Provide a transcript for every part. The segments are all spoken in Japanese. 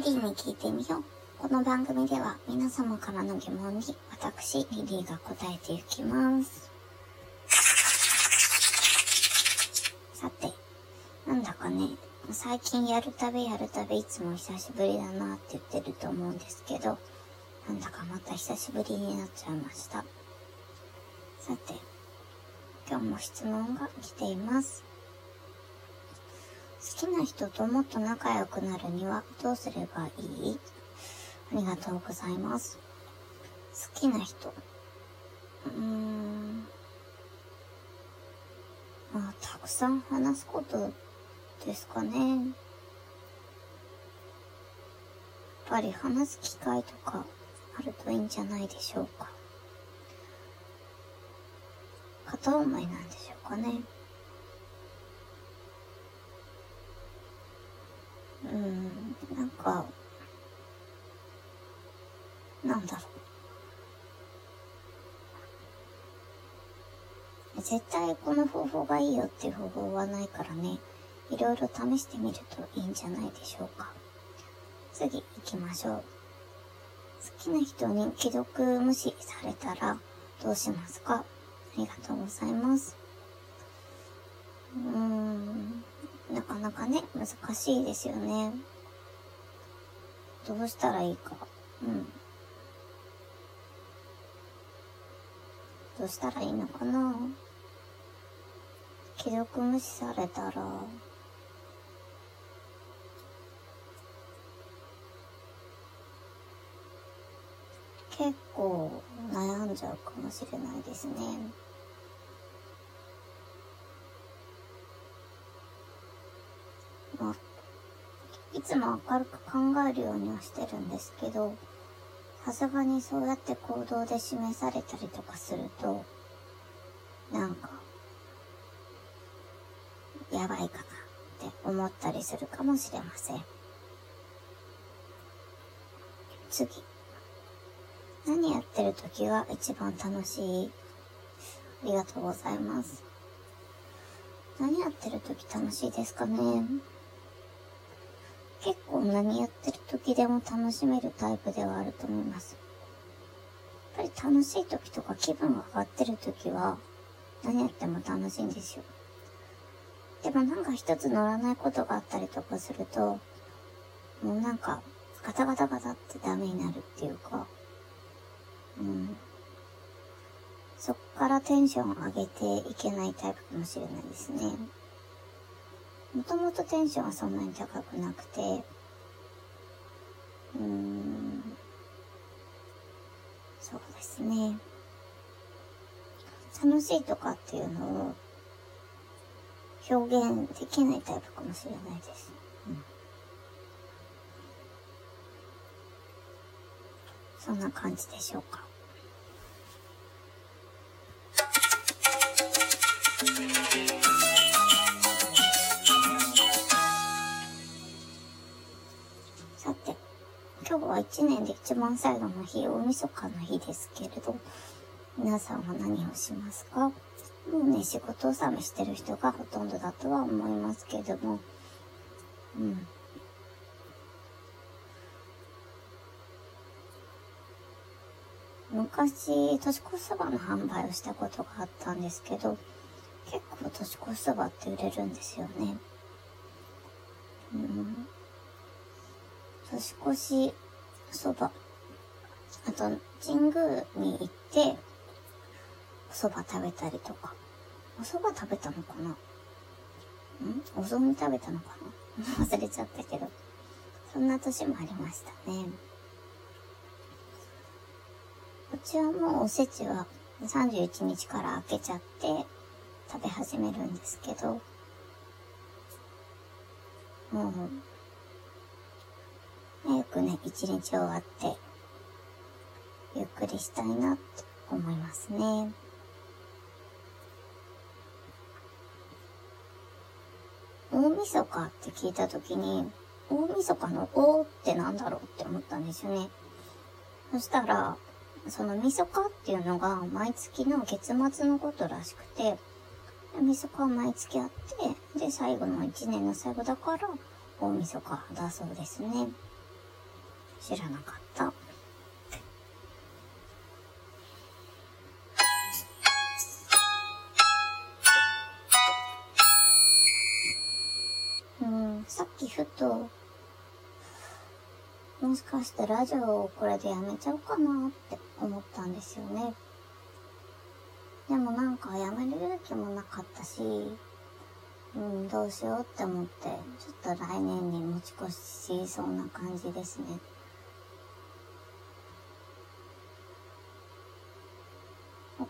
リリーに聞いてみよう。この番組では皆様からの疑問に私、リリーが答えていきます。さて、なんだかね、最近やるたびやるたびいつも久しぶりだなって言ってると思うんですけど、なんだかまた久しぶりになっちゃいました。さて、今日も質問が来ています。好きな人ともっと仲良くなるにはどうすればいい？ありがとうございます。好きな人。うーん。まあ、たくさん話すことですかね。やっぱり話す機会とかあるといいんじゃないでしょうか。片思いなんでしょうかね。うん、なんか、なんだろう。絶対この方法がいいよっていう方法はないからね、いろいろ試してみるといいんじゃないでしょうか。次行きましょう。好きな人に既読無視されたらどうしますか？ありがとうございます。うーん、なかなかね、難しいですよね。どうしたらいいか。うん。どうしたらいいのかな既読無視されたら、結構悩んじゃうかもしれないですね。いつも明るく考えるようにはしてるんですけど、さすがにそうやって行動で示されたりとかすると、なんか、やばいかなって思ったりするかもしれません。次。何やってる時が一番楽しい？ありがとうございます。何やってる時楽しいですかね？結構何やってる時でも楽しめるタイプではあると思います。やっぱり楽しい時とか気分が上がってる時は何やっても楽しいんですよ。でもなんか一つ乗らないことがあったりとかすると、もうなんかガタガタガタってダメになるっていうか、うん。そっからテンション上げていけないタイプかもしれないですね。もともとテンションはそんなに高くなくて、うーん、そうですね。楽しいとかっていうのを表現できないタイプかもしれないです。うん、そんな感じでしょうか。1年で一番最後の日、大晦日の日ですけれど、皆さんは何をしますか？もうね、仕事納めしてる人がほとんどだとは思いますけれども、うん。昔、年越しそばの販売をしたことがあったんですけど、結構年越しそばって売れるんですよね。うん。年越しそば。あと、神宮に行って、お蕎麦食べたりとか。お蕎麦食べたのかな？ん？お雑煮食べたのかな？忘れちゃったけど。そんな年もありましたね。うちはもうおせちは31日から開けちゃって食べ始めるんですけど、もう早くね、一日終わって、ゆっくりしたいなって思いますね。大晦日って聞いたときに、大晦日の大ってなんだろうって思ったんですよね。そしたら、その晦日っていうのが毎月の月末のことらしくて、晦日は毎月あって、で、最後の1年の最後だから、大晦日だそうですね。知らなかった。うん、さっきふと、もしかしてラジオをこれでやめちゃおうかなって思ったんですよね。でもなんかやめる勇気もなかったし、うん、どうしようって思って、ちょっと来年に持ち越しそうな感じですね。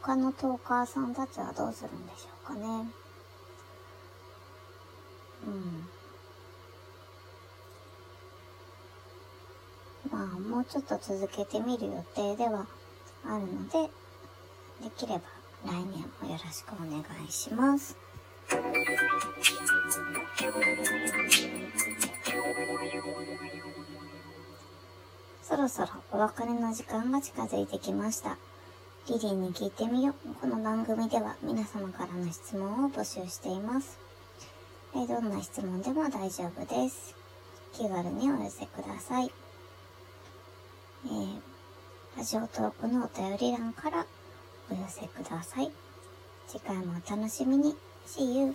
他のトーカーさんたちはどうするんでしょうかね。うん。まあ、もうちょっと続けてみる予定ではあるので、できれば来年もよろしくお願いします。そろそろお別れの時間が近づいてきました。リリーに聞いてみよう。この番組では皆様からの質問を募集しています。えどんな質問でも大丈夫です。気軽にお寄せください。えー、ラジオトークのお便り欄からお寄せください。次回もお楽しみに。See you.